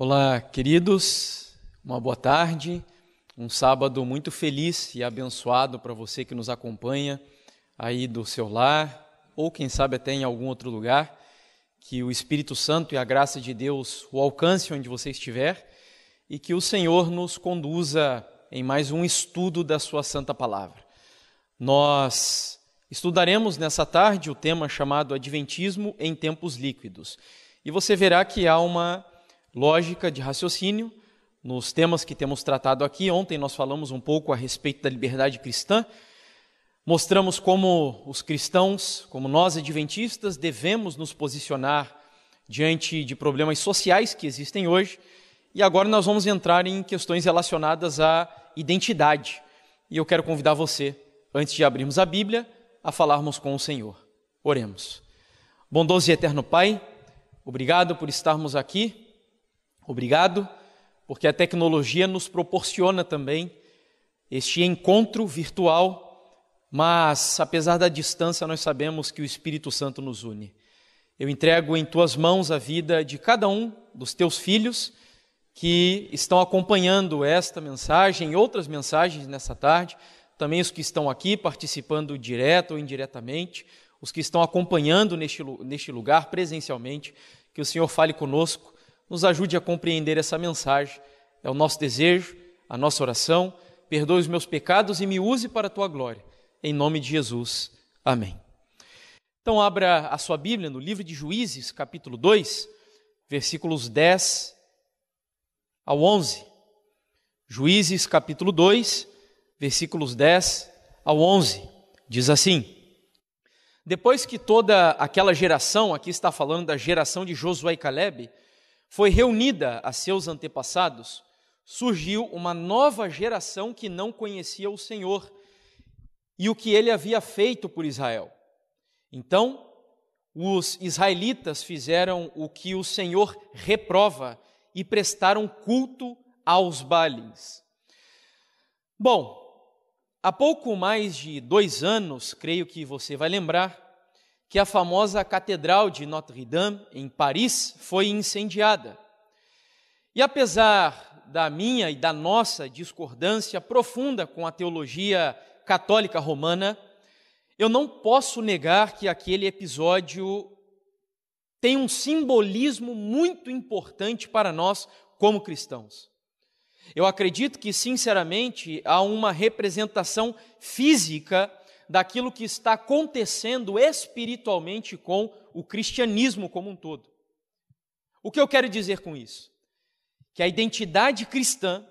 Olá, queridos, uma boa tarde, um sábado muito feliz e abençoado para você que nos acompanha aí do seu lar, ou quem sabe até em algum outro lugar. Que o Espírito Santo e a graça de Deus o alcance onde você estiver e que o Senhor nos conduza em mais um estudo da Sua Santa Palavra. Nós estudaremos nessa tarde o tema chamado Adventismo em Tempos Líquidos. E você verá que há uma lógica de raciocínio nos temas que temos tratado aqui. Ontem nós falamos um pouco a respeito da liberdade cristã. Mostramos como os cristãos, como nós adventistas, devemos nos posicionar diante de problemas sociais que existem hoje. E agora nós vamos entrar em questões relacionadas à identidade. E eu quero convidar você, antes de abrirmos a Bíblia, a falarmos com o Senhor. Oremos. Bondoso e eterno Pai, obrigado por estarmos aqui Obrigado, porque a tecnologia nos proporciona também este encontro virtual, mas apesar da distância, nós sabemos que o Espírito Santo nos une. Eu entrego em tuas mãos a vida de cada um dos teus filhos que estão acompanhando esta mensagem e outras mensagens nessa tarde, também os que estão aqui participando direto ou indiretamente, os que estão acompanhando neste, neste lugar presencialmente, que o Senhor fale conosco nos ajude a compreender essa mensagem. É o nosso desejo, a nossa oração. Perdoe os meus pecados e me use para a tua glória. Em nome de Jesus. Amém. Então, abra a sua Bíblia no livro de Juízes, capítulo 2, versículos 10 ao 11. Juízes, capítulo 2, versículos 10 ao 11. Diz assim: Depois que toda aquela geração, aqui está falando da geração de Josué e Caleb, foi reunida a seus antepassados, surgiu uma nova geração que não conhecia o Senhor e o que ele havia feito por Israel. Então, os israelitas fizeram o que o Senhor reprova e prestaram culto aos Balins. Bom, há pouco mais de dois anos, creio que você vai lembrar, que a famosa Catedral de Notre-Dame, em Paris, foi incendiada. E apesar da minha e da nossa discordância profunda com a teologia católica romana, eu não posso negar que aquele episódio tem um simbolismo muito importante para nós como cristãos. Eu acredito que, sinceramente, há uma representação física daquilo que está acontecendo espiritualmente com o cristianismo como um todo. O que eu quero dizer com isso? Que a identidade cristã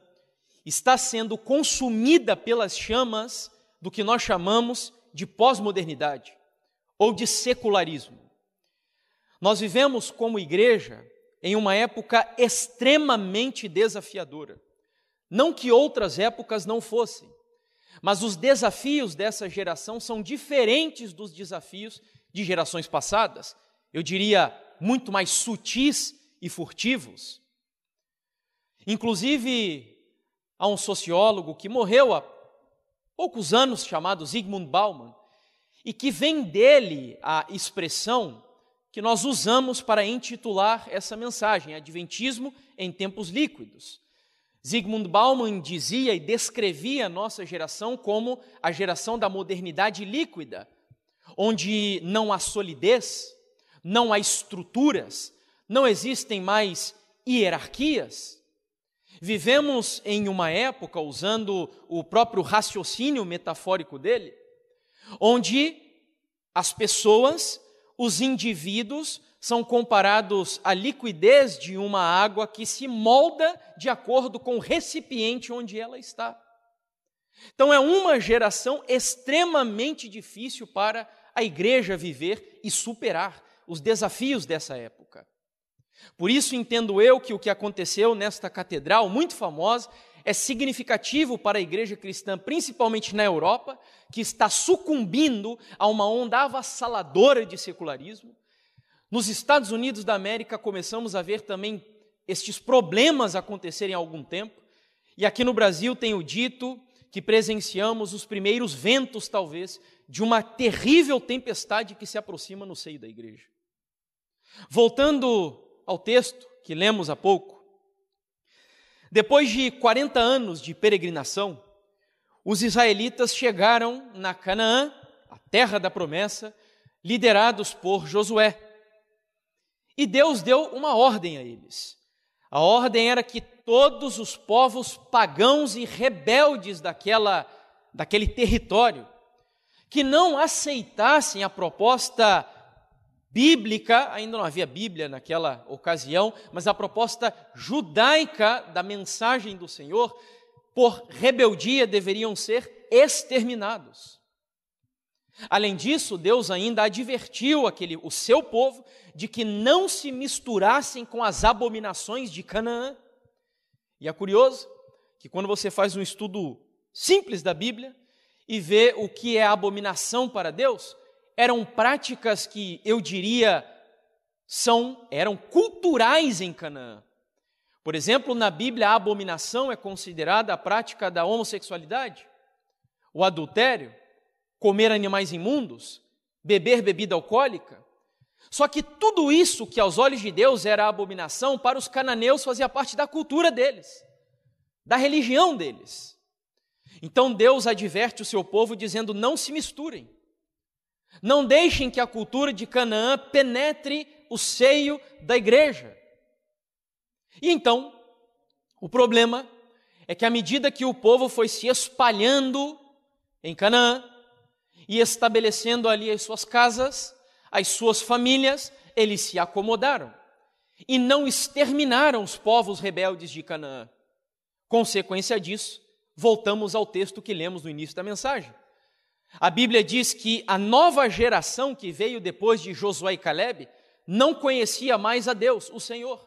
está sendo consumida pelas chamas do que nós chamamos de pós-modernidade ou de secularismo. Nós vivemos como igreja em uma época extremamente desafiadora. Não que outras épocas não fossem, mas os desafios dessa geração são diferentes dos desafios de gerações passadas. Eu diria muito mais sutis e furtivos. Inclusive, há um sociólogo que morreu há poucos anos chamado Zygmunt Bauman e que vem dele a expressão que nós usamos para intitular essa mensagem, Adventismo em tempos líquidos. Zygmunt Bauman dizia e descrevia a nossa geração como a geração da modernidade líquida, onde não há solidez, não há estruturas, não existem mais hierarquias. Vivemos em uma época, usando o próprio raciocínio metafórico dele, onde as pessoas, os indivíduos, são comparados à liquidez de uma água que se molda de acordo com o recipiente onde ela está. Então é uma geração extremamente difícil para a igreja viver e superar os desafios dessa época. Por isso entendo eu que o que aconteceu nesta catedral muito famosa é significativo para a igreja cristã, principalmente na Europa, que está sucumbindo a uma onda avassaladora de secularismo nos Estados Unidos da América começamos a ver também estes problemas acontecerem há algum tempo, e aqui no Brasil tenho dito que presenciamos os primeiros ventos, talvez, de uma terrível tempestade que se aproxima no seio da igreja. Voltando ao texto que lemos há pouco, Depois de 40 anos de peregrinação, os israelitas chegaram na Canaã, a terra da promessa, liderados por Josué. E Deus deu uma ordem a eles. A ordem era que todos os povos pagãos e rebeldes daquela, daquele território, que não aceitassem a proposta bíblica, ainda não havia Bíblia naquela ocasião, mas a proposta judaica da mensagem do Senhor, por rebeldia deveriam ser exterminados. Além disso, Deus ainda advertiu aquele, o seu povo de que não se misturassem com as abominações de Canaã. E é curioso que quando você faz um estudo simples da Bíblia e vê o que é abominação para Deus, eram práticas que eu diria são eram culturais em Canaã. Por exemplo, na Bíblia a abominação é considerada a prática da homossexualidade, o adultério, comer animais imundos, beber bebida alcoólica. Só que tudo isso que aos olhos de Deus era abominação, para os cananeus fazia parte da cultura deles, da religião deles. Então Deus adverte o seu povo dizendo: não se misturem, não deixem que a cultura de Canaã penetre o seio da igreja. E então, o problema é que à medida que o povo foi se espalhando em Canaã, e estabelecendo ali as suas casas, as suas famílias, eles se acomodaram e não exterminaram os povos rebeldes de Canaã. Consequência disso, voltamos ao texto que lemos no início da mensagem. A Bíblia diz que a nova geração que veio depois de Josué e Caleb não conhecia mais a Deus, o Senhor.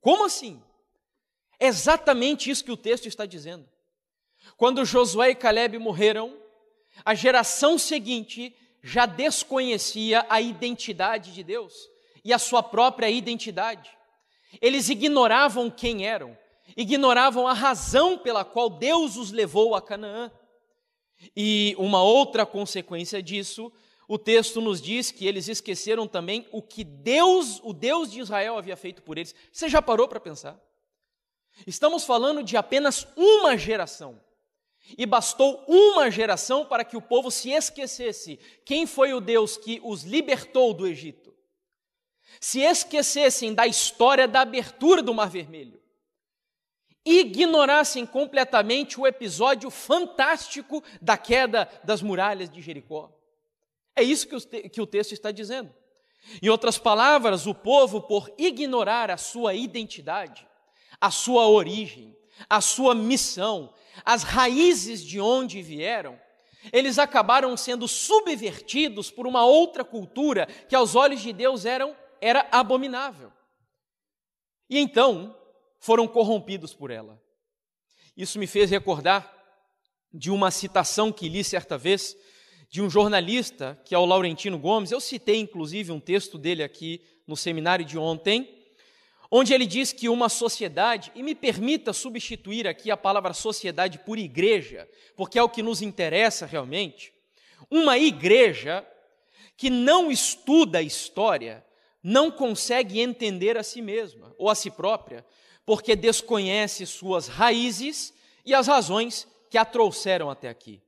Como assim? É exatamente isso que o texto está dizendo. Quando Josué e Caleb morreram, a geração seguinte já desconhecia a identidade de Deus e a sua própria identidade. Eles ignoravam quem eram, ignoravam a razão pela qual Deus os levou a Canaã. E uma outra consequência disso, o texto nos diz que eles esqueceram também o que Deus, o Deus de Israel, havia feito por eles. Você já parou para pensar? Estamos falando de apenas uma geração. E bastou uma geração para que o povo se esquecesse quem foi o Deus que os libertou do Egito. Se esquecessem da história da abertura do Mar Vermelho. Ignorassem completamente o episódio fantástico da queda das muralhas de Jericó. É isso que o, que o texto está dizendo. Em outras palavras, o povo, por ignorar a sua identidade, a sua origem, a sua missão, as raízes de onde vieram, eles acabaram sendo subvertidos por uma outra cultura que aos olhos de Deus eram, era abominável. E então foram corrompidos por ela. Isso me fez recordar de uma citação que li certa vez de um jornalista, que é o Laurentino Gomes. Eu citei inclusive um texto dele aqui no seminário de ontem onde ele diz que uma sociedade, e me permita substituir aqui a palavra sociedade por igreja, porque é o que nos interessa realmente, uma igreja que não estuda a história não consegue entender a si mesma ou a si própria, porque desconhece suas raízes e as razões que a trouxeram até aqui.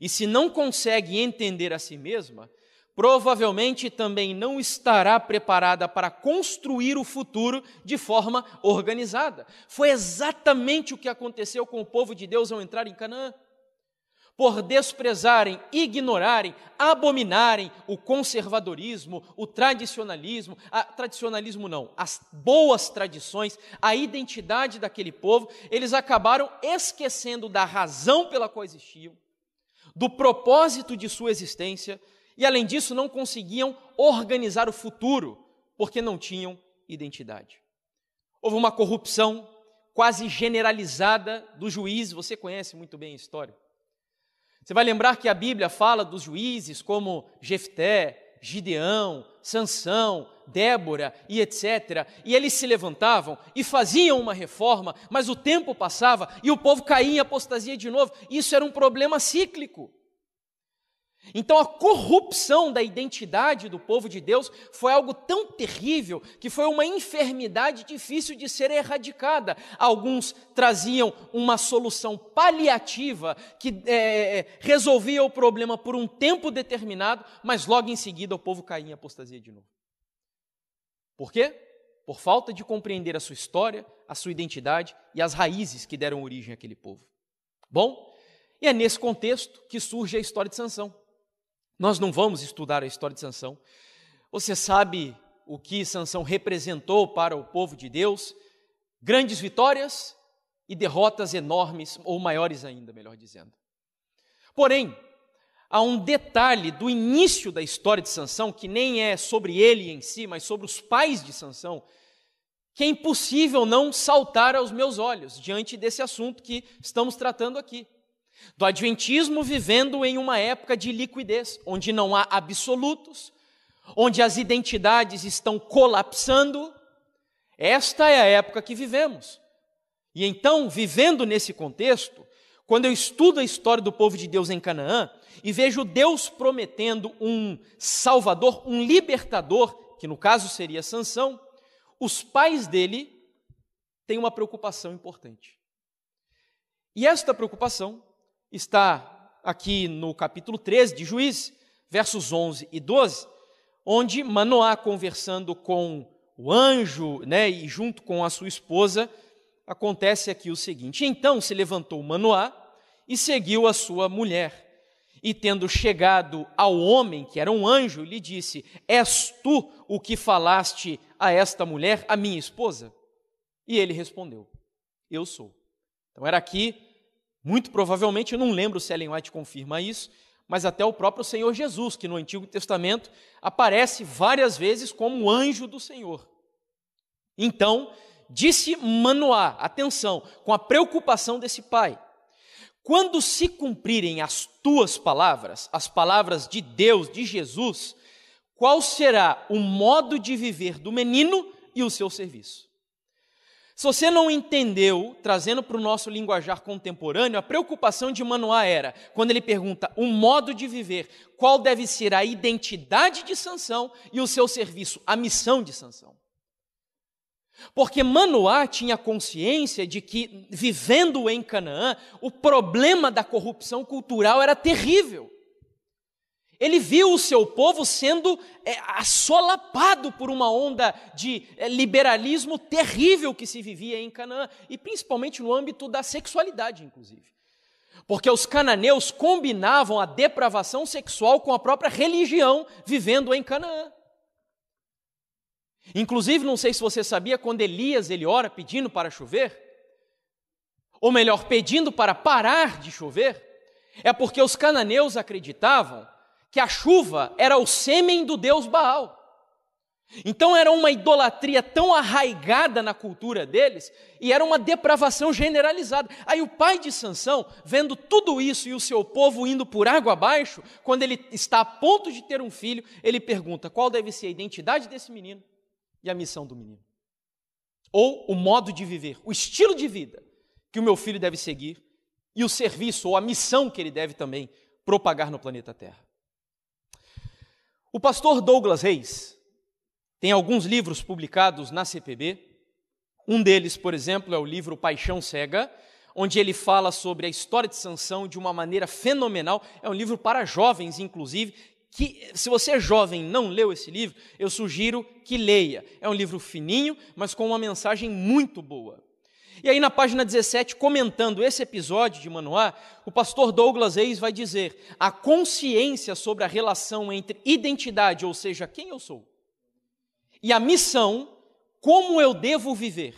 E se não consegue entender a si mesma, provavelmente também não estará preparada para construir o futuro de forma organizada. Foi exatamente o que aconteceu com o povo de Deus ao entrar em Canaã. Por desprezarem, ignorarem, abominarem o conservadorismo, o tradicionalismo, a, tradicionalismo não, as boas tradições, a identidade daquele povo, eles acabaram esquecendo da razão pela qual existiam, do propósito de sua existência, e além disso, não conseguiam organizar o futuro, porque não tinham identidade. Houve uma corrupção quase generalizada do juiz, você conhece muito bem a história. Você vai lembrar que a Bíblia fala dos juízes como Jefté, Gideão, Sansão, Débora e etc. E eles se levantavam e faziam uma reforma, mas o tempo passava e o povo caía em apostasia de novo. Isso era um problema cíclico. Então, a corrupção da identidade do povo de Deus foi algo tão terrível que foi uma enfermidade difícil de ser erradicada. Alguns traziam uma solução paliativa que é, resolvia o problema por um tempo determinado, mas logo em seguida o povo caía em apostasia de novo. Por quê? Por falta de compreender a sua história, a sua identidade e as raízes que deram origem àquele povo. Bom, e é nesse contexto que surge a história de Sansão. Nós não vamos estudar a história de Sansão. Você sabe o que Sansão representou para o povo de Deus? Grandes vitórias e derrotas enormes, ou maiores ainda, melhor dizendo. Porém, há um detalhe do início da história de Sansão, que nem é sobre ele em si, mas sobre os pais de Sansão, que é impossível não saltar aos meus olhos diante desse assunto que estamos tratando aqui do Adventismo vivendo em uma época de liquidez, onde não há absolutos, onde as identidades estão colapsando. Esta é a época que vivemos. E então, vivendo nesse contexto, quando eu estudo a história do povo de Deus em Canaã e vejo Deus prometendo um salvador, um libertador, que no caso seria Sansão, os pais dele têm uma preocupação importante. E esta preocupação está aqui no capítulo 13 de Juízes, versos 11 e 12, onde Manoá, conversando com o anjo, né, e junto com a sua esposa, acontece aqui o seguinte: Então se levantou Manoá e seguiu a sua mulher. E tendo chegado ao homem, que era um anjo, lhe disse: És tu o que falaste a esta mulher, a minha esposa? E ele respondeu: Eu sou. Então era aqui muito provavelmente, eu não lembro se Ellen White confirma isso, mas até o próprio Senhor Jesus, que no Antigo Testamento aparece várias vezes como anjo do Senhor. Então, disse Manoá, atenção, com a preocupação desse pai: quando se cumprirem as tuas palavras, as palavras de Deus, de Jesus, qual será o modo de viver do menino e o seu serviço? Se você não entendeu, trazendo para o nosso linguajar contemporâneo, a preocupação de Manoá era, quando ele pergunta o modo de viver, qual deve ser a identidade de Sansão e o seu serviço, a missão de Sansão. Porque Manoá tinha consciência de que, vivendo em Canaã, o problema da corrupção cultural era terrível. Ele viu o seu povo sendo é, assolapado por uma onda de é, liberalismo terrível que se vivia em Canaã, e principalmente no âmbito da sexualidade, inclusive. Porque os cananeus combinavam a depravação sexual com a própria religião vivendo em Canaã. Inclusive, não sei se você sabia, quando Elias ele ora pedindo para chover, ou melhor, pedindo para parar de chover, é porque os cananeus acreditavam que a chuva era o sêmen do deus Baal. Então era uma idolatria tão arraigada na cultura deles e era uma depravação generalizada. Aí o pai de Sansão, vendo tudo isso e o seu povo indo por água abaixo, quando ele está a ponto de ter um filho, ele pergunta: qual deve ser a identidade desse menino e a missão do menino? Ou o modo de viver, o estilo de vida que o meu filho deve seguir e o serviço ou a missão que ele deve também propagar no planeta Terra. O pastor Douglas Reis tem alguns livros publicados na CPB. Um deles, por exemplo, é o livro Paixão Cega, onde ele fala sobre a história de Sansão de uma maneira fenomenal. É um livro para jovens, inclusive, que se você é jovem e não leu esse livro, eu sugiro que leia. É um livro fininho, mas com uma mensagem muito boa. E aí, na página 17, comentando esse episódio de Manoá, o pastor Douglas Reis vai dizer: a consciência sobre a relação entre identidade, ou seja, quem eu sou, e a missão, como eu devo viver,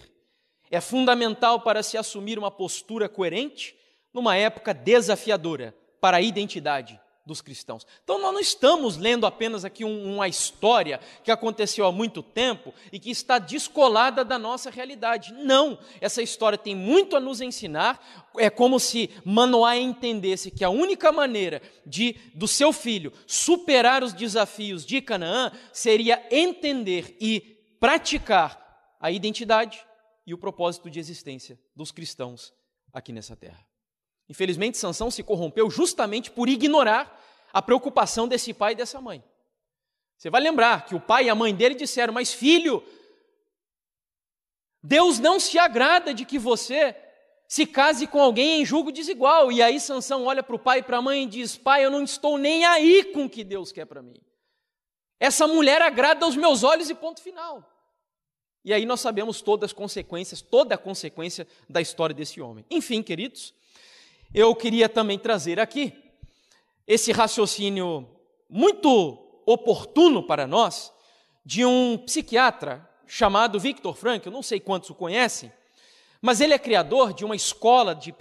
é fundamental para se assumir uma postura coerente numa época desafiadora para a identidade dos cristãos. Então, nós não estamos lendo apenas aqui um, uma história que aconteceu há muito tempo e que está descolada da nossa realidade. Não, essa história tem muito a nos ensinar. É como se Manoá entendesse que a única maneira de do seu filho superar os desafios de Canaã seria entender e praticar a identidade e o propósito de existência dos cristãos aqui nessa terra. Infelizmente, Sansão se corrompeu justamente por ignorar a preocupação desse pai e dessa mãe. Você vai lembrar que o pai e a mãe dele disseram: Mas filho, Deus não se agrada de que você se case com alguém em julgo desigual. E aí Sansão olha para o pai e para a mãe e diz: Pai, eu não estou nem aí com o que Deus quer para mim. Essa mulher agrada aos meus olhos e ponto final. E aí nós sabemos todas as consequências, toda a consequência da história desse homem. Enfim, queridos, eu queria também trazer aqui esse raciocínio muito oportuno para nós de um psiquiatra chamado Victor Frank, eu não sei quantos o conhecem, mas ele é criador de uma escola de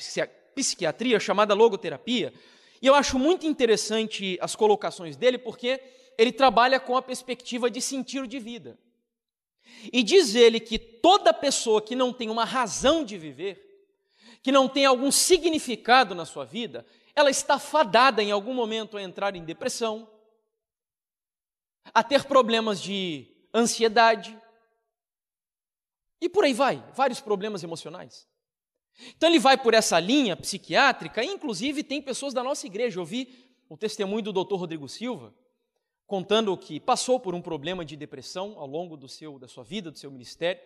psiquiatria chamada logoterapia, e eu acho muito interessante as colocações dele porque ele trabalha com a perspectiva de sentido de vida. E diz ele que toda pessoa que não tem uma razão de viver, que não tem algum significado na sua vida, ela está fadada em algum momento a entrar em depressão, a ter problemas de ansiedade, e por aí vai, vários problemas emocionais. Então ele vai por essa linha psiquiátrica, e inclusive tem pessoas da nossa igreja. Eu vi o testemunho do Dr. Rodrigo Silva, contando que passou por um problema de depressão ao longo do seu, da sua vida, do seu ministério,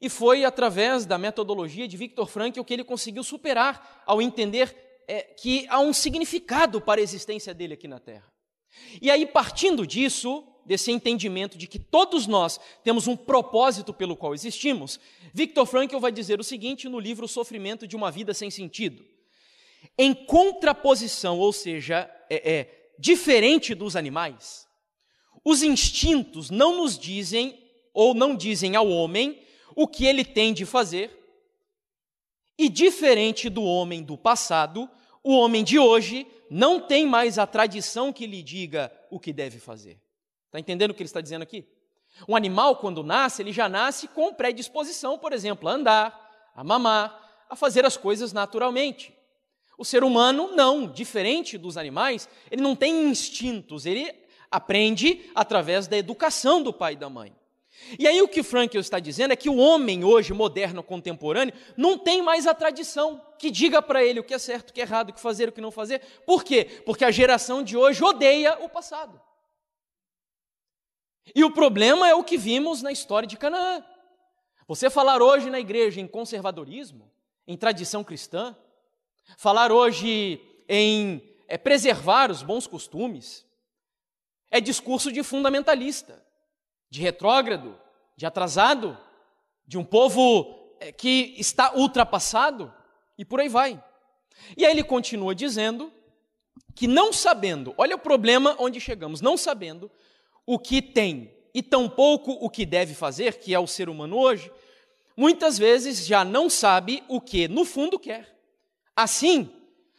e foi através da metodologia de Viktor Frankl que ele conseguiu superar ao entender é, que há um significado para a existência dele aqui na Terra. E aí, partindo disso, desse entendimento de que todos nós temos um propósito pelo qual existimos, Viktor Frankl vai dizer o seguinte no livro O Sofrimento de uma Vida Sem Sentido. Em contraposição, ou seja, é, é diferente dos animais, os instintos não nos dizem ou não dizem ao homem o que ele tem de fazer, e diferente do homem do passado, o homem de hoje não tem mais a tradição que lhe diga o que deve fazer. Está entendendo o que ele está dizendo aqui? Um animal, quando nasce, ele já nasce com predisposição, por exemplo, a andar, a mamar, a fazer as coisas naturalmente. O ser humano, não, diferente dos animais, ele não tem instintos, ele aprende através da educação do pai e da mãe. E aí o que Frankl está dizendo é que o homem hoje, moderno, contemporâneo, não tem mais a tradição que diga para ele o que é certo, o que é errado, o que fazer, o que não fazer. Por quê? Porque a geração de hoje odeia o passado. E o problema é o que vimos na história de Canaã. Você falar hoje na igreja em conservadorismo, em tradição cristã, falar hoje em é, preservar os bons costumes, é discurso de fundamentalista de retrógrado, de atrasado, de um povo eh, que está ultrapassado, e por aí vai. E aí ele continua dizendo que não sabendo, olha o problema onde chegamos, não sabendo o que tem e tampouco o que deve fazer, que é o ser humano hoje, muitas vezes já não sabe o que no fundo quer. Assim,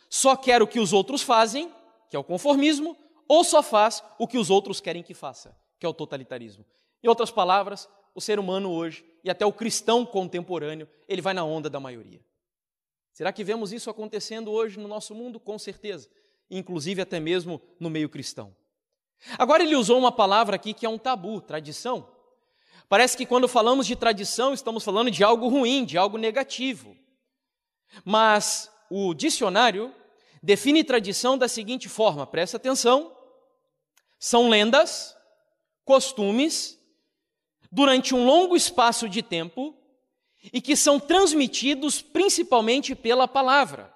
só quer o que os outros fazem, que é o conformismo, ou só faz o que os outros querem que faça, que é o totalitarismo. Em outras palavras, o ser humano hoje, e até o cristão contemporâneo, ele vai na onda da maioria. Será que vemos isso acontecendo hoje no nosso mundo? Com certeza, inclusive até mesmo no meio cristão. Agora ele usou uma palavra aqui que é um tabu, tradição. Parece que quando falamos de tradição, estamos falando de algo ruim, de algo negativo. Mas o dicionário define tradição da seguinte forma: presta atenção, são lendas, costumes durante um longo espaço de tempo e que são transmitidos principalmente pela palavra.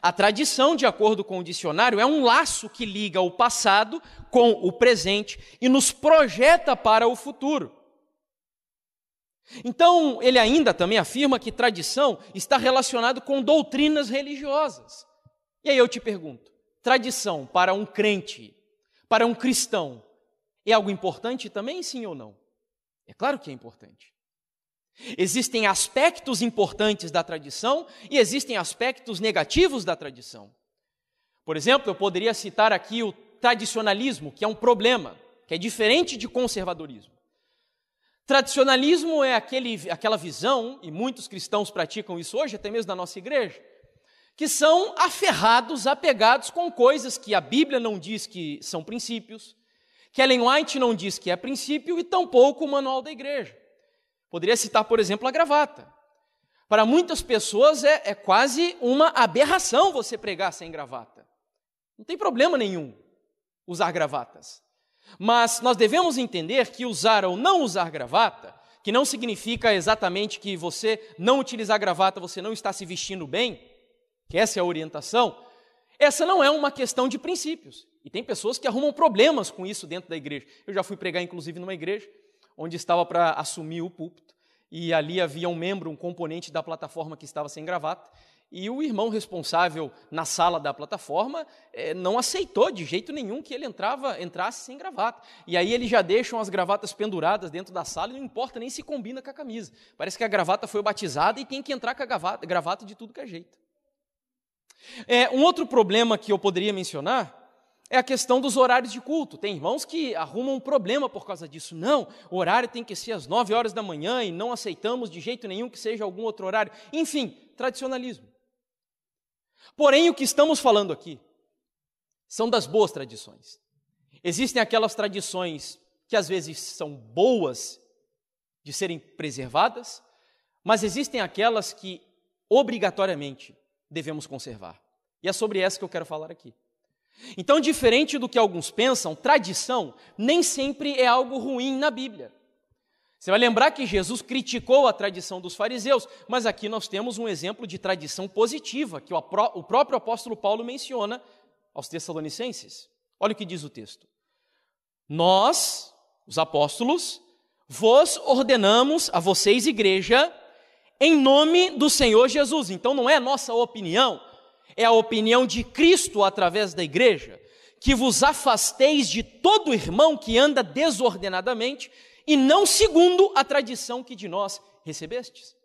A tradição, de acordo com o dicionário, é um laço que liga o passado com o presente e nos projeta para o futuro. Então, ele ainda também afirma que tradição está relacionado com doutrinas religiosas. E aí eu te pergunto: tradição para um crente, para um cristão, é algo importante também, sim ou não? É claro que é importante. Existem aspectos importantes da tradição e existem aspectos negativos da tradição. Por exemplo, eu poderia citar aqui o tradicionalismo, que é um problema, que é diferente de conservadorismo. Tradicionalismo é aquele, aquela visão, e muitos cristãos praticam isso hoje, até mesmo na nossa igreja, que são aferrados, apegados com coisas que a Bíblia não diz que são princípios, que Ellen White não diz que é princípio e tampouco o manual da igreja. Poderia citar, por exemplo, a gravata. Para muitas pessoas é, é quase uma aberração você pregar sem gravata. Não tem problema nenhum. usar gravatas. Mas nós devemos entender que usar ou não usar gravata, que não significa exatamente que você não utilizar gravata, você não está se vestindo bem, que essa é a orientação, essa não é uma questão de princípios. E tem pessoas que arrumam problemas com isso dentro da igreja. Eu já fui pregar, inclusive, numa igreja, onde estava para assumir o púlpito, e ali havia um membro, um componente da plataforma que estava sem gravata, e o irmão responsável na sala da plataforma eh, não aceitou de jeito nenhum que ele entrava, entrasse sem gravata. E aí eles já deixam as gravatas penduradas dentro da sala e não importa nem se combina com a camisa. Parece que a gravata foi batizada e tem que entrar com a gravata, gravata de tudo que é jeito. É, um outro problema que eu poderia mencionar é a questão dos horários de culto. Tem irmãos que arrumam um problema por causa disso. Não, o horário tem que ser às 9 horas da manhã e não aceitamos de jeito nenhum que seja algum outro horário. Enfim, tradicionalismo. Porém, o que estamos falando aqui são das boas tradições. Existem aquelas tradições que às vezes são boas de serem preservadas, mas existem aquelas que obrigatoriamente devemos conservar. E é sobre essa que eu quero falar aqui. Então, diferente do que alguns pensam, tradição nem sempre é algo ruim na Bíblia. Você vai lembrar que Jesus criticou a tradição dos fariseus, mas aqui nós temos um exemplo de tradição positiva que o próprio apóstolo Paulo menciona aos Tessalonicenses. Olha o que diz o texto. Nós, os apóstolos, vos ordenamos a vocês, igreja, em nome do Senhor Jesus. Então não é nossa opinião, é a opinião de Cristo através da igreja, que vos afasteis de todo irmão que anda desordenadamente e não segundo a tradição que de nós recebestes.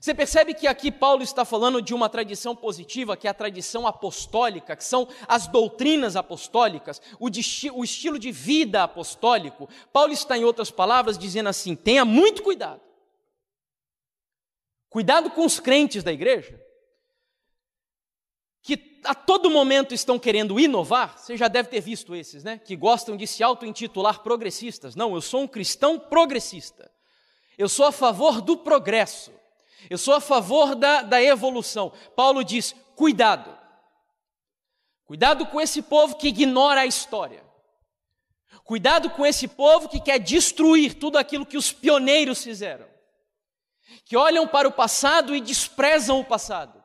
Você percebe que aqui Paulo está falando de uma tradição positiva, que é a tradição apostólica, que são as doutrinas apostólicas, o, o estilo de vida apostólico. Paulo está, em outras palavras, dizendo assim: tenha muito cuidado. Cuidado com os crentes da igreja, que a todo momento estão querendo inovar, você já deve ter visto esses, né? Que gostam de se auto-intitular progressistas. Não, eu sou um cristão progressista. Eu sou a favor do progresso. Eu sou a favor da, da evolução. Paulo diz: cuidado. Cuidado com esse povo que ignora a história. Cuidado com esse povo que quer destruir tudo aquilo que os pioneiros fizeram. Que olham para o passado e desprezam o passado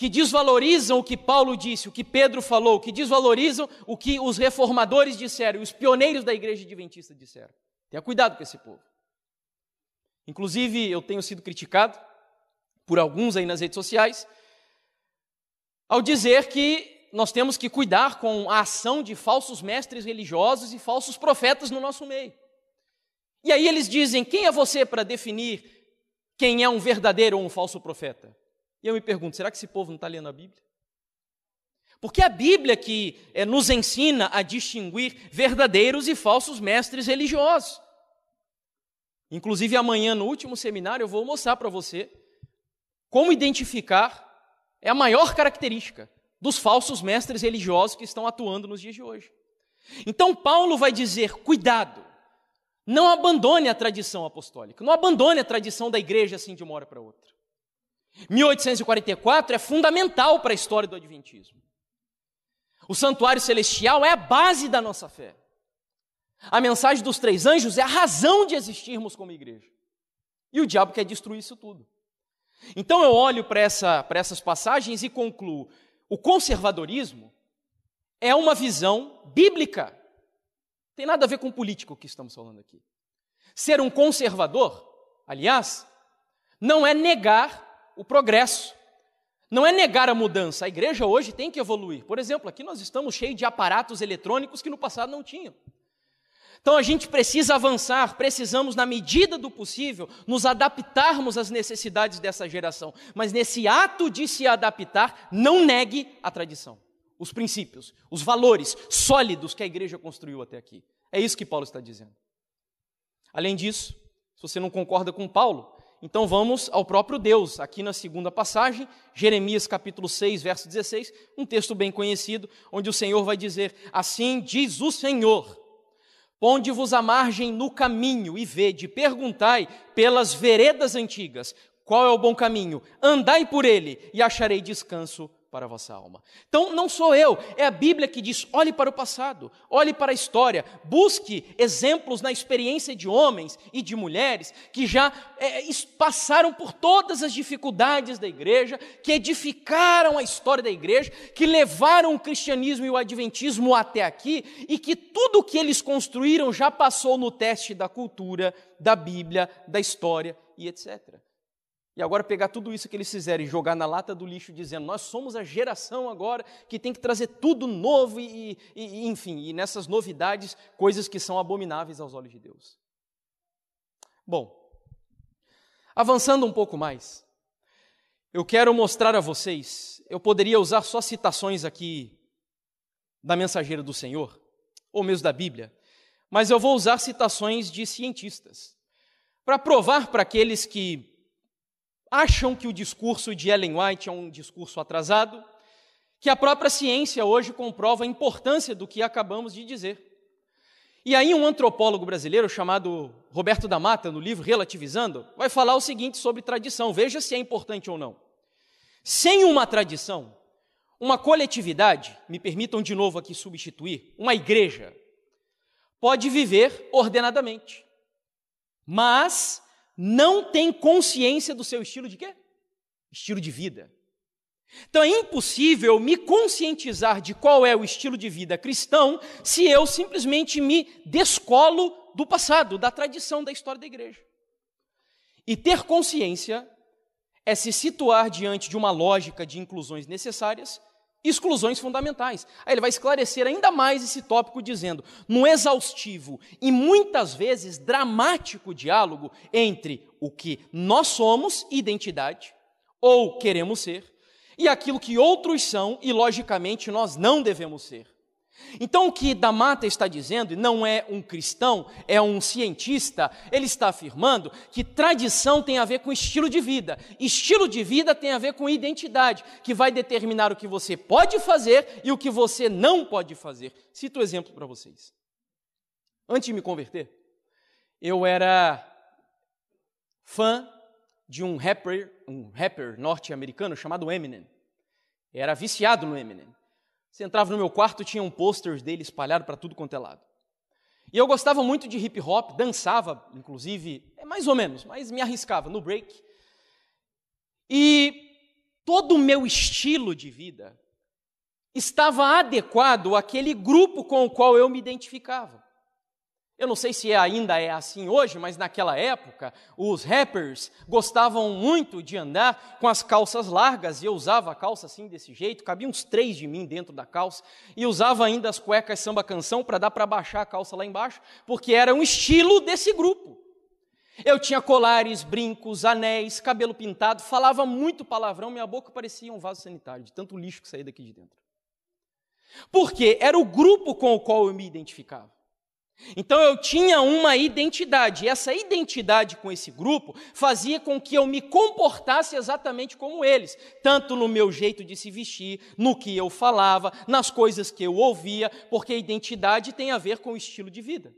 que desvalorizam o que Paulo disse, o que Pedro falou, que desvalorizam o que os reformadores disseram, os pioneiros da igreja adventista disseram. Tenha cuidado com esse povo. Inclusive, eu tenho sido criticado por alguns aí nas redes sociais ao dizer que nós temos que cuidar com a ação de falsos mestres religiosos e falsos profetas no nosso meio. E aí eles dizem: quem é você para definir quem é um verdadeiro ou um falso profeta? E eu me pergunto: será que esse povo não está lendo a Bíblia? Porque a Bíblia que é, nos ensina a distinguir verdadeiros e falsos mestres religiosos. Inclusive, amanhã, no último seminário, eu vou mostrar para você como identificar é a maior característica dos falsos mestres religiosos que estão atuando nos dias de hoje. Então, Paulo vai dizer: cuidado, não abandone a tradição apostólica, não abandone a tradição da igreja assim de uma hora para outra. 1844 é fundamental para a história do Adventismo. O santuário celestial é a base da nossa fé. A mensagem dos três anjos é a razão de existirmos como igreja. E o diabo quer destruir isso tudo. Então eu olho para essa, essas passagens e concluo: o conservadorismo é uma visão bíblica. Tem nada a ver com político que estamos falando aqui. Ser um conservador, aliás, não é negar o progresso. Não é negar a mudança. A igreja hoje tem que evoluir. Por exemplo, aqui nós estamos cheios de aparatos eletrônicos que no passado não tinham. Então a gente precisa avançar, precisamos, na medida do possível, nos adaptarmos às necessidades dessa geração. Mas nesse ato de se adaptar, não negue a tradição, os princípios, os valores sólidos que a igreja construiu até aqui. É isso que Paulo está dizendo. Além disso, se você não concorda com Paulo, então vamos ao próprio Deus, aqui na segunda passagem, Jeremias capítulo 6, verso 16, um texto bem conhecido, onde o Senhor vai dizer: Assim diz o Senhor: Ponde-vos a margem no caminho e vede, perguntai pelas veredas antigas, qual é o bom caminho? Andai por ele e acharei descanso para a vossa alma. Então, não sou eu, é a Bíblia que diz: olhe para o passado, olhe para a história, busque exemplos na experiência de homens e de mulheres que já é, passaram por todas as dificuldades da igreja, que edificaram a história da igreja, que levaram o cristianismo e o adventismo até aqui e que tudo o que eles construíram já passou no teste da cultura, da Bíblia, da história e etc. E agora pegar tudo isso que eles fizeram e jogar na lata do lixo, dizendo: nós somos a geração agora que tem que trazer tudo novo e, e, enfim, e nessas novidades, coisas que são abomináveis aos olhos de Deus. Bom, avançando um pouco mais, eu quero mostrar a vocês, eu poderia usar só citações aqui da mensageira do Senhor, ou mesmo da Bíblia, mas eu vou usar citações de cientistas, para provar para aqueles que acham que o discurso de Ellen White é um discurso atrasado, que a própria ciência hoje comprova a importância do que acabamos de dizer. E aí, um antropólogo brasileiro chamado Roberto da Mata, no livro Relativizando, vai falar o seguinte sobre tradição, veja se é importante ou não. Sem uma tradição, uma coletividade, me permitam de novo aqui substituir, uma igreja, pode viver ordenadamente, mas não tem consciência do seu estilo de quê? Estilo de vida. Então é impossível me conscientizar de qual é o estilo de vida cristão se eu simplesmente me descolo do passado, da tradição da história da igreja. E ter consciência é se situar diante de uma lógica de inclusões necessárias exclusões fundamentais. Aí ele vai esclarecer ainda mais esse tópico, dizendo: no exaustivo e muitas vezes dramático diálogo entre o que nós somos, identidade, ou queremos ser, e aquilo que outros são e, logicamente, nós não devemos ser. Então, o que Damata está dizendo, e não é um cristão, é um cientista, ele está afirmando que tradição tem a ver com estilo de vida, estilo de vida tem a ver com identidade, que vai determinar o que você pode fazer e o que você não pode fazer. Cito um exemplo para vocês. Antes de me converter, eu era fã de um rapper, um rapper norte-americano chamado Eminem. era viciado no Eminem. Você entrava no meu quarto, tinha um posters dele espalhado para tudo quanto é lado. E eu gostava muito de hip hop, dançava, inclusive, é mais ou menos, mas me arriscava no break. E todo o meu estilo de vida estava adequado àquele grupo com o qual eu me identificava. Eu não sei se ainda é assim hoje, mas naquela época os rappers gostavam muito de andar com as calças largas e eu usava a calça assim desse jeito, cabia uns três de mim dentro da calça e usava ainda as cuecas samba canção para dar para baixar a calça lá embaixo, porque era um estilo desse grupo. Eu tinha colares, brincos, anéis, cabelo pintado, falava muito palavrão, minha boca parecia um vaso sanitário, de tanto lixo que saía daqui de dentro. Porque era o grupo com o qual eu me identificava. Então eu tinha uma identidade, e essa identidade com esse grupo fazia com que eu me comportasse exatamente como eles, tanto no meu jeito de se vestir, no que eu falava, nas coisas que eu ouvia, porque a identidade tem a ver com o estilo de vida.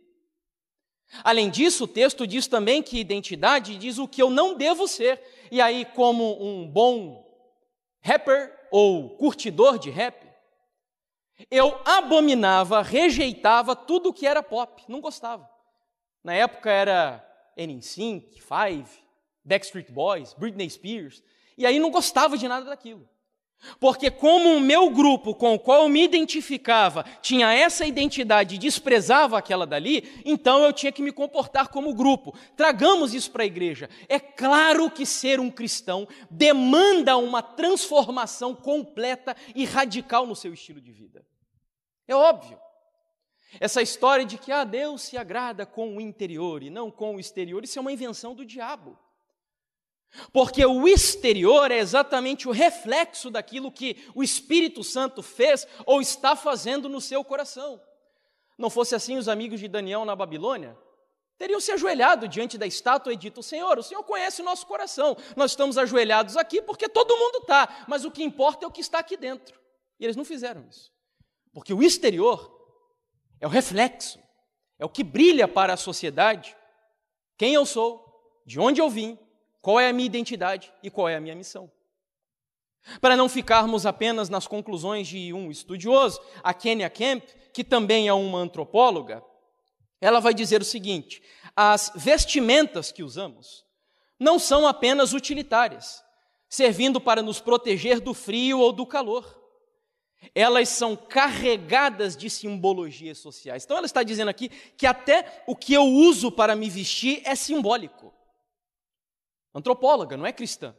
Além disso, o texto diz também que identidade diz o que eu não devo ser, e aí, como um bom rapper ou curtidor de rap, eu abominava, rejeitava tudo que era pop, não gostava. Na época era NSYNC, Five, Backstreet Boys, Britney Spears, e aí não gostava de nada daquilo. Porque como o meu grupo com o qual eu me identificava tinha essa identidade e desprezava aquela dali, então eu tinha que me comportar como grupo. Tragamos isso para a igreja. É claro que ser um cristão demanda uma transformação completa e radical no seu estilo de vida. É óbvio. Essa história de que ah, Deus se agrada com o interior e não com o exterior, isso é uma invenção do diabo. Porque o exterior é exatamente o reflexo daquilo que o Espírito Santo fez ou está fazendo no seu coração. Não fosse assim, os amigos de Daniel na Babilônia teriam se ajoelhado diante da estátua e dito: Senhor, o Senhor conhece o nosso coração. Nós estamos ajoelhados aqui porque todo mundo está, mas o que importa é o que está aqui dentro. E eles não fizeram isso. Porque o exterior é o reflexo, é o que brilha para a sociedade. Quem eu sou, de onde eu vim, qual é a minha identidade e qual é a minha missão. Para não ficarmos apenas nas conclusões de um estudioso, a Kenya Kemp, que também é uma antropóloga, ela vai dizer o seguinte: as vestimentas que usamos não são apenas utilitárias, servindo para nos proteger do frio ou do calor. Elas são carregadas de simbologias sociais. Então ela está dizendo aqui que até o que eu uso para me vestir é simbólico. Antropóloga, não é cristã.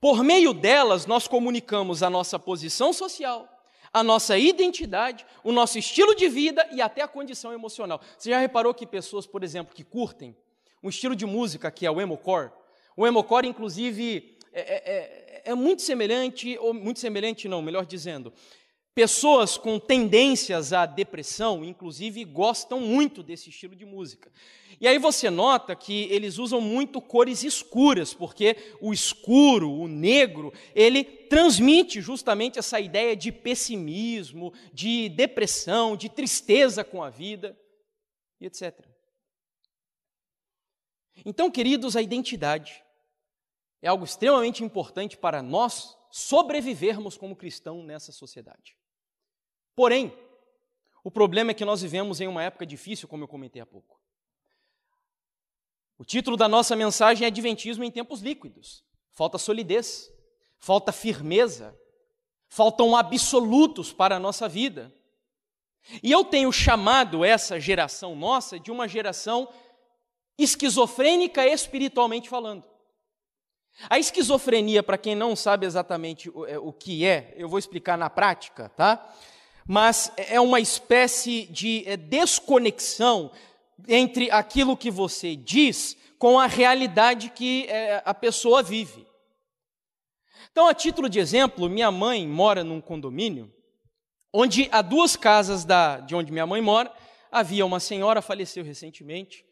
Por meio delas, nós comunicamos a nossa posição social, a nossa identidade, o nosso estilo de vida e até a condição emocional. Você já reparou que pessoas, por exemplo, que curtem um estilo de música que é o emocore, o emocore, inclusive, é, é, é, é muito semelhante, ou muito semelhante não, melhor dizendo, Pessoas com tendências à depressão, inclusive, gostam muito desse estilo de música. E aí você nota que eles usam muito cores escuras, porque o escuro, o negro, ele transmite justamente essa ideia de pessimismo, de depressão, de tristeza com a vida, e etc. Então, queridos, a identidade é algo extremamente importante para nós sobrevivermos como cristão nessa sociedade. Porém, o problema é que nós vivemos em uma época difícil, como eu comentei há pouco. O título da nossa mensagem é Adventismo em tempos líquidos. Falta solidez, falta firmeza, faltam absolutos para a nossa vida. E eu tenho chamado essa geração nossa de uma geração esquizofrênica espiritualmente falando. A esquizofrenia, para quem não sabe exatamente o, é, o que é, eu vou explicar na prática, tá? Mas é uma espécie de é, desconexão entre aquilo que você diz com a realidade que é, a pessoa vive. Então, a título de exemplo, minha mãe mora num condomínio onde a duas casas da, de onde minha mãe mora havia uma senhora faleceu recentemente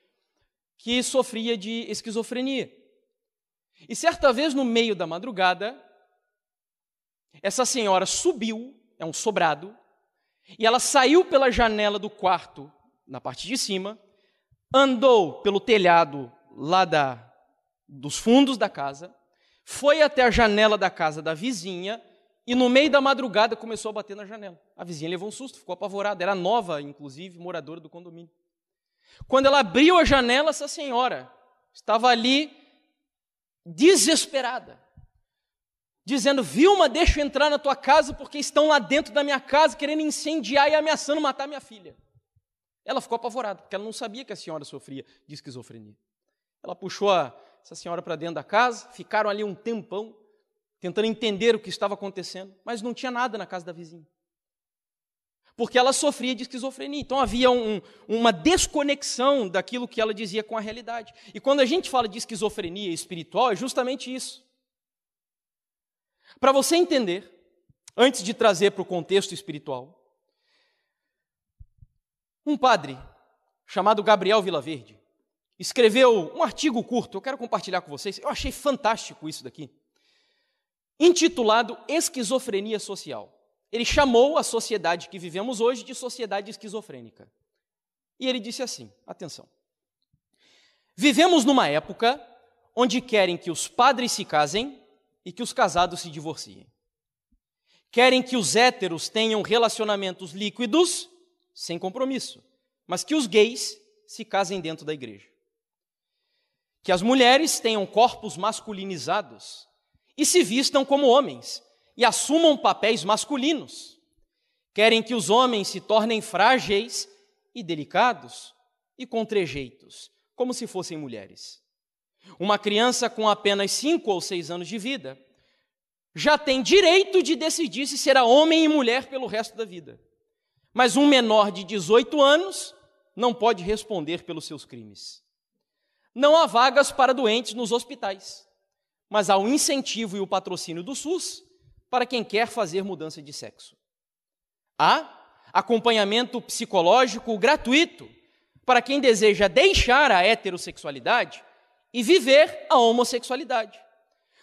que sofria de esquizofrenia. E certa vez no meio da madrugada, essa senhora subiu, é um sobrado, e ela saiu pela janela do quarto, na parte de cima, andou pelo telhado lá da, dos fundos da casa, foi até a janela da casa da vizinha e no meio da madrugada começou a bater na janela. A vizinha levou um susto, ficou apavorada. Era nova, inclusive, moradora do condomínio. Quando ela abriu a janela, essa senhora estava ali desesperada dizendo: Vilma, deixa eu entrar na tua casa porque estão lá dentro da minha casa querendo incendiar e ameaçando matar minha filha. Ela ficou apavorada, porque ela não sabia que a senhora sofria de esquizofrenia. Ela puxou a, essa senhora para dentro da casa, ficaram ali um tempão, tentando entender o que estava acontecendo, mas não tinha nada na casa da vizinha. Porque ela sofria de esquizofrenia. Então havia um, uma desconexão daquilo que ela dizia com a realidade. E quando a gente fala de esquizofrenia espiritual, é justamente isso. Para você entender, antes de trazer para o contexto espiritual, um padre chamado Gabriel Vilaverde escreveu um artigo curto, eu quero compartilhar com vocês, eu achei fantástico isso daqui, intitulado Esquizofrenia Social. Ele chamou a sociedade que vivemos hoje de sociedade esquizofrênica. E ele disse assim: atenção. Vivemos numa época onde querem que os padres se casem e que os casados se divorciem. Querem que os héteros tenham relacionamentos líquidos, sem compromisso, mas que os gays se casem dentro da igreja. Que as mulheres tenham corpos masculinizados e se vistam como homens e assumam papéis masculinos. Querem que os homens se tornem frágeis e delicados e com trejeitos, como se fossem mulheres. Uma criança com apenas 5 ou 6 anos de vida já tem direito de decidir se será homem e mulher pelo resto da vida. Mas um menor de 18 anos não pode responder pelos seus crimes. Não há vagas para doentes nos hospitais, mas há o incentivo e o patrocínio do SUS para quem quer fazer mudança de sexo. Há acompanhamento psicológico gratuito para quem deseja deixar a heterossexualidade e viver a homossexualidade.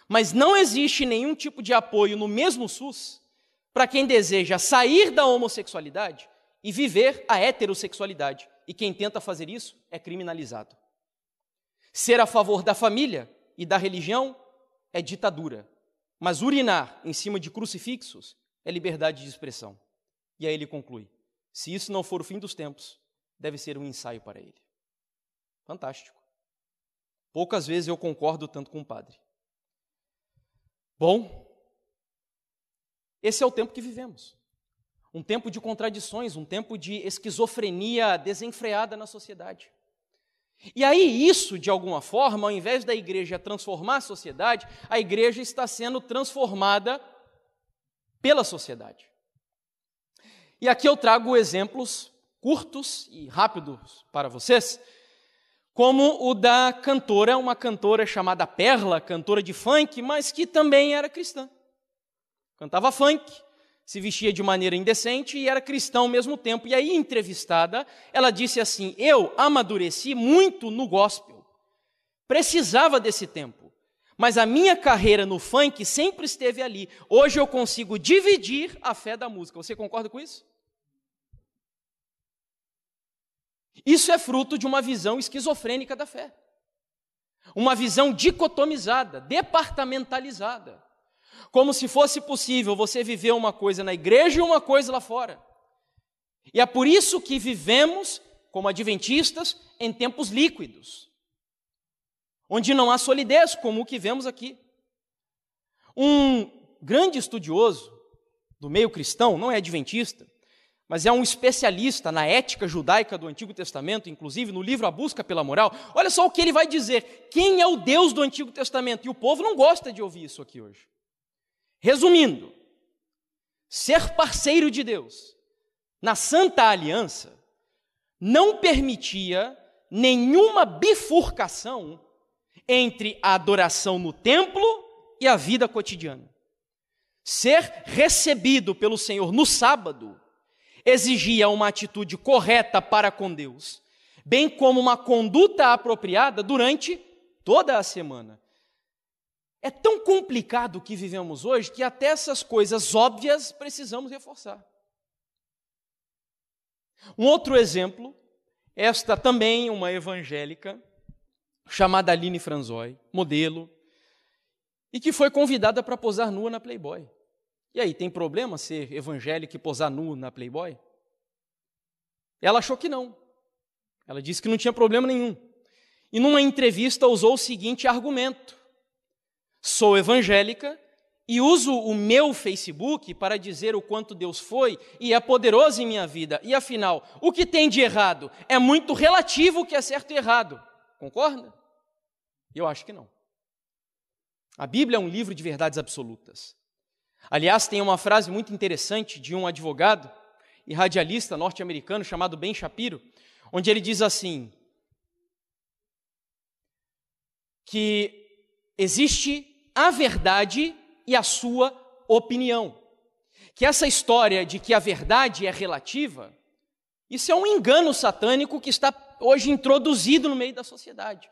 Mas não existe nenhum tipo de apoio no mesmo SUS para quem deseja sair da homossexualidade e viver a heterossexualidade. E quem tenta fazer isso é criminalizado. Ser a favor da família e da religião é ditadura. Mas urinar em cima de crucifixos é liberdade de expressão. E aí ele conclui: se isso não for o fim dos tempos, deve ser um ensaio para ele. Fantástico. Poucas vezes eu concordo tanto com o padre. Bom, esse é o tempo que vivemos. Um tempo de contradições, um tempo de esquizofrenia desenfreada na sociedade. E aí, isso, de alguma forma, ao invés da igreja transformar a sociedade, a igreja está sendo transformada pela sociedade. E aqui eu trago exemplos curtos e rápidos para vocês, como o da cantora, uma cantora chamada Perla, cantora de funk, mas que também era cristã. Cantava funk, se vestia de maneira indecente e era cristã ao mesmo tempo. E aí, entrevistada, ela disse assim: Eu amadureci muito no gospel, precisava desse tempo, mas a minha carreira no funk sempre esteve ali. Hoje eu consigo dividir a fé da música. Você concorda com isso? Isso é fruto de uma visão esquizofrênica da fé. Uma visão dicotomizada, departamentalizada. Como se fosse possível você viver uma coisa na igreja e uma coisa lá fora. E é por isso que vivemos, como adventistas, em tempos líquidos, onde não há solidez, como o que vemos aqui. Um grande estudioso do meio cristão, não é adventista, mas é um especialista na ética judaica do Antigo Testamento, inclusive no livro A Busca pela Moral. Olha só o que ele vai dizer: quem é o Deus do Antigo Testamento? E o povo não gosta de ouvir isso aqui hoje. Resumindo, ser parceiro de Deus na Santa Aliança não permitia nenhuma bifurcação entre a adoração no templo e a vida cotidiana. Ser recebido pelo Senhor no sábado exigia uma atitude correta para com Deus, bem como uma conduta apropriada durante toda a semana. É tão complicado o que vivemos hoje que até essas coisas óbvias precisamos reforçar. Um outro exemplo, esta também uma evangélica, chamada Aline Franzói, modelo, e que foi convidada para posar nua na Playboy. E aí, tem problema ser evangélico e posar nu na Playboy? Ela achou que não. Ela disse que não tinha problema nenhum. E numa entrevista usou o seguinte argumento: Sou evangélica e uso o meu Facebook para dizer o quanto Deus foi e é poderoso em minha vida. E afinal, o que tem de errado é muito relativo o que é certo e errado. Concorda? Eu acho que não. A Bíblia é um livro de verdades absolutas. Aliás, tem uma frase muito interessante de um advogado e radialista norte-americano chamado Ben Shapiro, onde ele diz assim: que existe a verdade e a sua opinião. Que essa história de que a verdade é relativa, isso é um engano satânico que está hoje introduzido no meio da sociedade.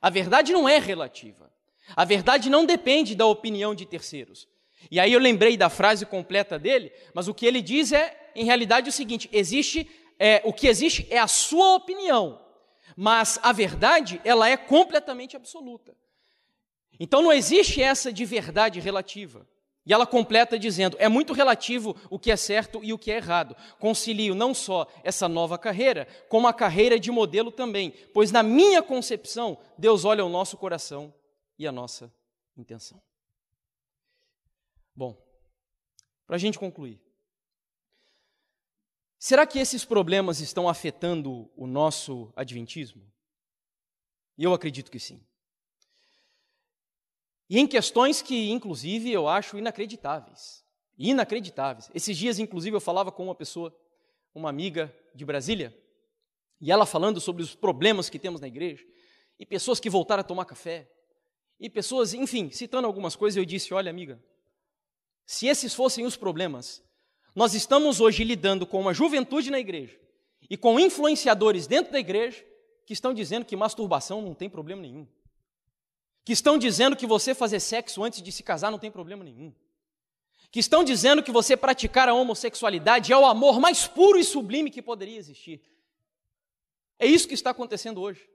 A verdade não é relativa. A verdade não depende da opinião de terceiros. E aí eu lembrei da frase completa dele, mas o que ele diz é, em realidade, o seguinte: existe, é, o que existe é a sua opinião, mas a verdade ela é completamente absoluta. Então não existe essa de verdade relativa. E ela completa dizendo: é muito relativo o que é certo e o que é errado. Concilio não só essa nova carreira, como a carreira de modelo também, pois na minha concepção, Deus olha o nosso coração e a nossa intenção. Bom, para a gente concluir, será que esses problemas estão afetando o nosso adventismo? Eu acredito que sim. E em questões que, inclusive, eu acho inacreditáveis. Inacreditáveis. Esses dias, inclusive, eu falava com uma pessoa, uma amiga de Brasília, e ela falando sobre os problemas que temos na igreja, e pessoas que voltaram a tomar café, e pessoas, enfim, citando algumas coisas, eu disse: olha, amiga, se esses fossem os problemas, nós estamos hoje lidando com uma juventude na igreja e com influenciadores dentro da igreja que estão dizendo que masturbação não tem problema nenhum. Que estão dizendo que você fazer sexo antes de se casar não tem problema nenhum. Que estão dizendo que você praticar a homossexualidade é o amor mais puro e sublime que poderia existir. É isso que está acontecendo hoje.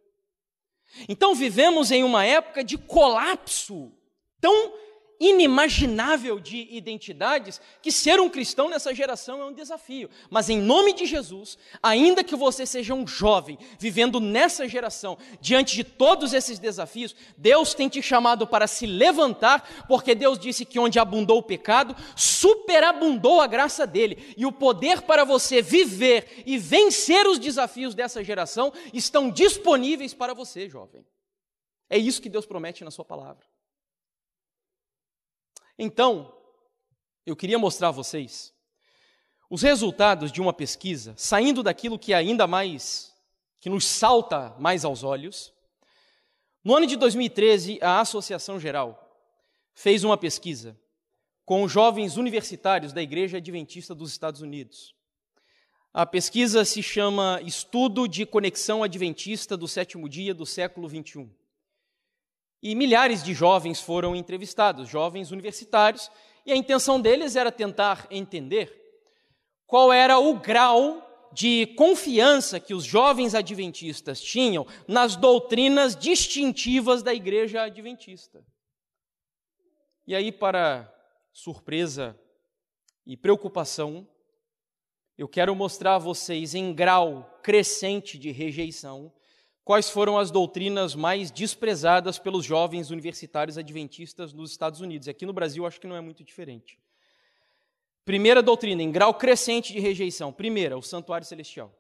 Então vivemos em uma época de colapso tão inimaginável de identidades que ser um cristão nessa geração é um desafio. Mas em nome de Jesus, ainda que você seja um jovem vivendo nessa geração, diante de todos esses desafios, Deus tem te chamado para se levantar, porque Deus disse que onde abundou o pecado, superabundou a graça dele. E o poder para você viver e vencer os desafios dessa geração estão disponíveis para você, jovem. É isso que Deus promete na sua palavra. Então, eu queria mostrar a vocês os resultados de uma pesquisa, saindo daquilo que é ainda mais, que nos salta mais aos olhos. No ano de 2013, a Associação Geral fez uma pesquisa com jovens universitários da Igreja Adventista dos Estados Unidos. A pesquisa se chama Estudo de Conexão Adventista do Sétimo Dia do Século XXI. E milhares de jovens foram entrevistados, jovens universitários, e a intenção deles era tentar entender qual era o grau de confiança que os jovens adventistas tinham nas doutrinas distintivas da igreja adventista. E aí, para surpresa e preocupação, eu quero mostrar a vocês em grau crescente de rejeição quais foram as doutrinas mais desprezadas pelos jovens universitários adventistas nos Estados Unidos. Aqui no Brasil, acho que não é muito diferente. Primeira doutrina, em grau crescente de rejeição. Primeira, o santuário celestial.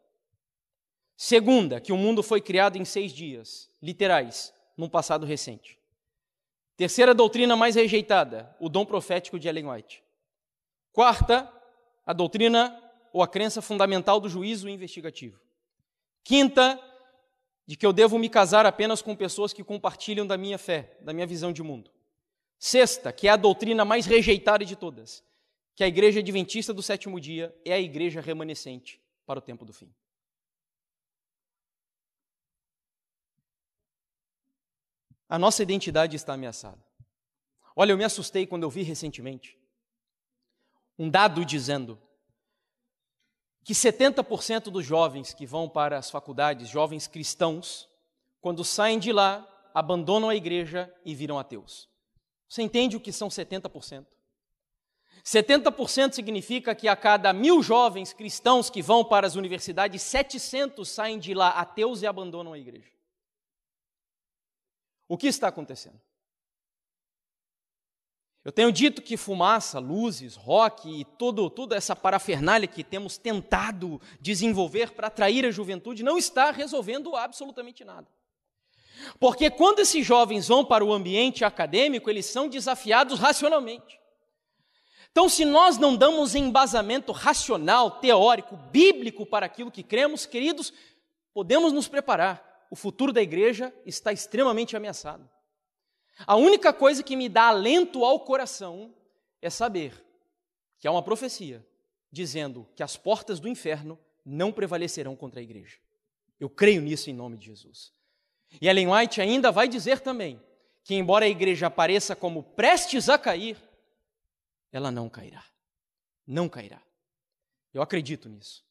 Segunda, que o mundo foi criado em seis dias, literais, num passado recente. Terceira doutrina mais rejeitada, o dom profético de Ellen White. Quarta, a doutrina ou a crença fundamental do juízo investigativo. Quinta, de que eu devo me casar apenas com pessoas que compartilham da minha fé, da minha visão de mundo. Sexta, que é a doutrina mais rejeitada de todas, que a igreja adventista do sétimo dia é a igreja remanescente para o tempo do fim. A nossa identidade está ameaçada. Olha, eu me assustei quando eu vi recentemente um dado dizendo que 70% dos jovens que vão para as faculdades, jovens cristãos, quando saem de lá, abandonam a igreja e viram ateus. Você entende o que são 70%? 70% significa que a cada mil jovens cristãos que vão para as universidades, 700 saem de lá ateus e abandonam a igreja. O que está acontecendo? Eu tenho dito que fumaça, luzes, rock e todo, toda essa parafernália que temos tentado desenvolver para atrair a juventude não está resolvendo absolutamente nada. Porque quando esses jovens vão para o ambiente acadêmico, eles são desafiados racionalmente. Então, se nós não damos embasamento racional, teórico, bíblico para aquilo que cremos, queridos, podemos nos preparar. O futuro da igreja está extremamente ameaçado. A única coisa que me dá alento ao coração é saber que há uma profecia dizendo que as portas do inferno não prevalecerão contra a igreja. Eu creio nisso em nome de Jesus. E Ellen White ainda vai dizer também que, embora a igreja apareça como prestes a cair, ela não cairá. Não cairá. Eu acredito nisso.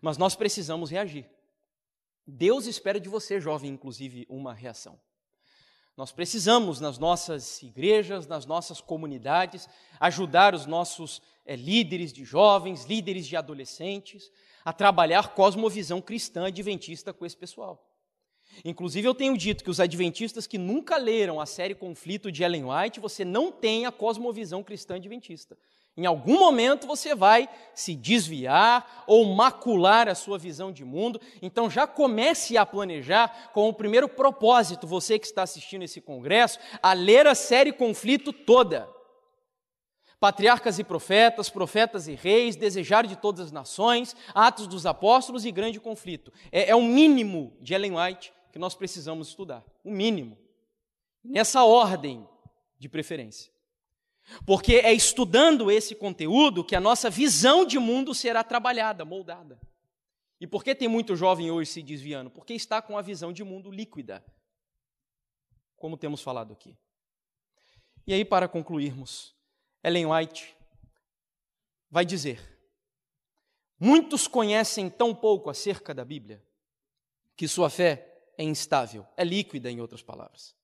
Mas nós precisamos reagir. Deus espera de você, jovem, inclusive, uma reação. Nós precisamos, nas nossas igrejas, nas nossas comunidades, ajudar os nossos é, líderes de jovens, líderes de adolescentes, a trabalhar cosmovisão cristã adventista com esse pessoal. Inclusive, eu tenho dito que os adventistas que nunca leram a série Conflito de Ellen White, você não tem a cosmovisão cristã adventista. Em algum momento você vai se desviar ou macular a sua visão de mundo. Então já comece a planejar com o primeiro propósito, você que está assistindo esse congresso, a ler a série Conflito toda. Patriarcas e profetas, profetas e reis, desejar de todas as nações, Atos dos Apóstolos e grande conflito. É, é o mínimo de Ellen White que nós precisamos estudar. O mínimo. Nessa ordem de preferência. Porque é estudando esse conteúdo que a nossa visão de mundo será trabalhada, moldada. E por que tem muito jovem hoje se desviando? Porque está com a visão de mundo líquida, como temos falado aqui. E aí, para concluirmos, Ellen White vai dizer: muitos conhecem tão pouco acerca da Bíblia que sua fé é instável, é líquida, em outras palavras.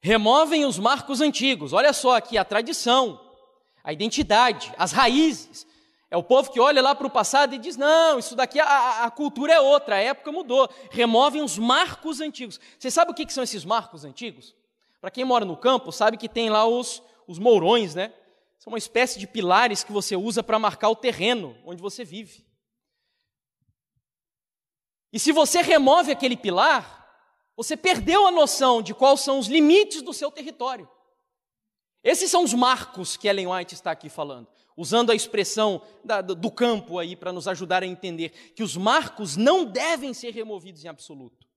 Removem os marcos antigos. Olha só aqui a tradição, a identidade, as raízes. É o povo que olha lá para o passado e diz: não, isso daqui, a, a, cultura é outra, a época mudou. Removem os marcos antigos. Você sabe o que, que são esses marcos antigos? Para quem mora no campo, sabe que tem lá os, os mourões, né? São uma espécie de pilares que você usa para marcar o terreno onde você vive. E se você remove aquele pilar, você perdeu a noção de quais são os limites do seu território. Esses são os marcos que Ellen White está aqui falando, usando a expressão da, do campo aí para nos ajudar a entender que os marcos não devem ser removidos em absoluto.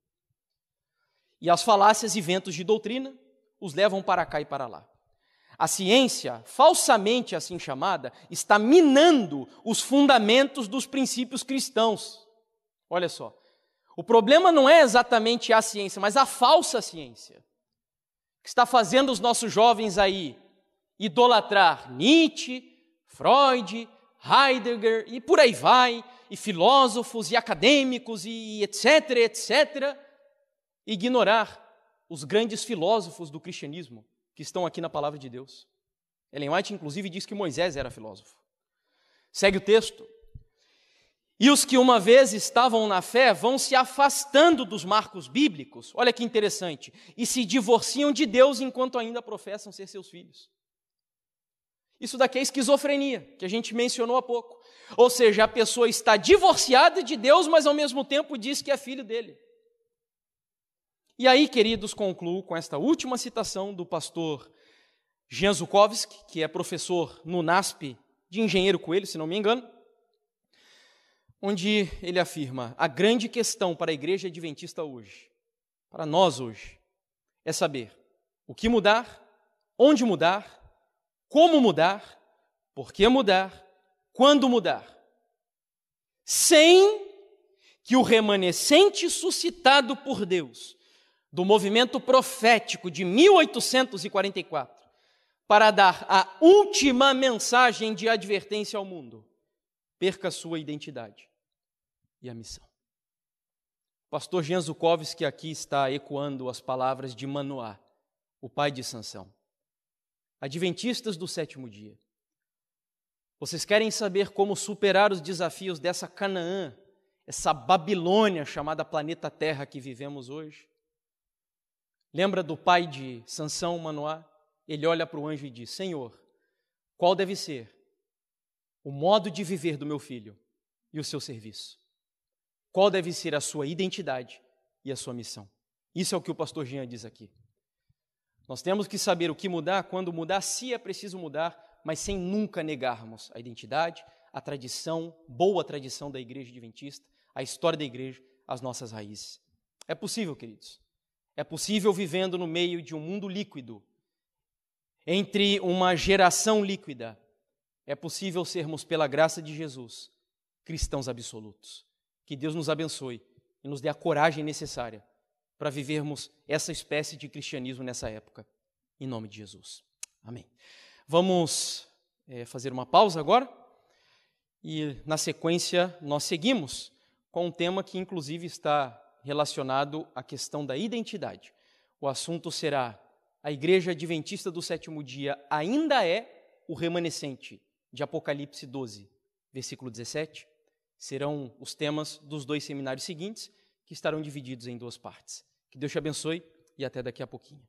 E as falácias e ventos de doutrina os levam para cá e para lá. A ciência, falsamente assim chamada, está minando os fundamentos dos princípios cristãos. Olha só. O problema não é exatamente a ciência, mas a falsa ciência, que está fazendo os nossos jovens aí idolatrar Nietzsche, Freud, Heidegger e por aí vai, e filósofos e acadêmicos e etc, etc, ignorar os grandes filósofos do cristianismo que estão aqui na palavra de Deus. Ellen White, inclusive, diz que Moisés era filósofo. Segue o texto. E os que uma vez estavam na fé vão se afastando dos marcos bíblicos, olha que interessante, e se divorciam de Deus enquanto ainda professam ser seus filhos. Isso daqui é esquizofrenia, que a gente mencionou há pouco. Ou seja, a pessoa está divorciada de Deus, mas ao mesmo tempo diz que é filho dele. E aí, queridos, concluo com esta última citação do pastor Jean Zukovsky, que é professor no NASP de Engenheiro Coelho, se não me engano onde ele afirma: a grande questão para a igreja adventista hoje, para nós hoje, é saber o que mudar, onde mudar, como mudar, por que mudar, quando mudar, sem que o remanescente suscitado por Deus do movimento profético de 1844 para dar a última mensagem de advertência ao mundo perca sua identidade e a missão. Pastor Jean Zukovski aqui está ecoando as palavras de Manoá, o pai de Sansão. Adventistas do sétimo dia. Vocês querem saber como superar os desafios dessa Canaã, essa Babilônia chamada planeta Terra que vivemos hoje? Lembra do pai de Sansão, Manoá? Ele olha para o anjo e diz: Senhor, qual deve ser o modo de viver do meu filho e o seu serviço? Qual deve ser a sua identidade e a sua missão. Isso é o que o pastor Jean diz aqui. Nós temos que saber o que mudar, quando mudar, se é preciso mudar, mas sem nunca negarmos a identidade, a tradição, boa tradição da igreja adventista, a história da igreja, as nossas raízes. É possível, queridos. É possível vivendo no meio de um mundo líquido, entre uma geração líquida. É possível sermos, pela graça de Jesus, cristãos absolutos. Que Deus nos abençoe e nos dê a coragem necessária para vivermos essa espécie de cristianismo nessa época. Em nome de Jesus. Amém. Vamos é, fazer uma pausa agora e, na sequência, nós seguimos com um tema que, inclusive, está relacionado à questão da identidade. O assunto será: a Igreja Adventista do Sétimo Dia ainda é o remanescente, de Apocalipse 12, versículo 17 serão os temas dos dois seminários seguintes, que estarão divididos em duas partes. Que Deus te abençoe e até daqui a pouquinho.